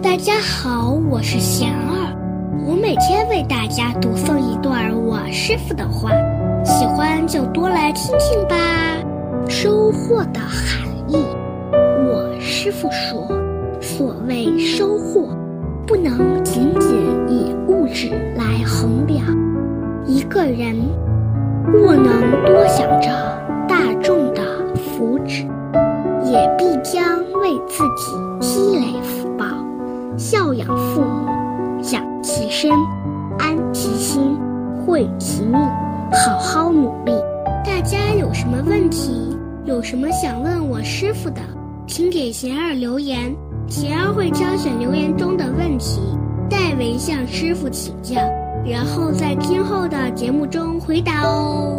大家好，我是贤儿，我每天为大家读诵一段我师傅的话，喜欢就多来听听吧。收获的含义，我师傅说，所谓收获，不能仅仅以物质来衡量。一个人若能多想着大众的福祉，也必将为自己积累福。孝养父母，养其身，安其心，惠其命，好好努力。大家有什么问题，有什么想问我师傅的，请给贤儿留言，贤儿会挑选留言中的问题，代为向师傅请教，然后在今后的节目中回答哦。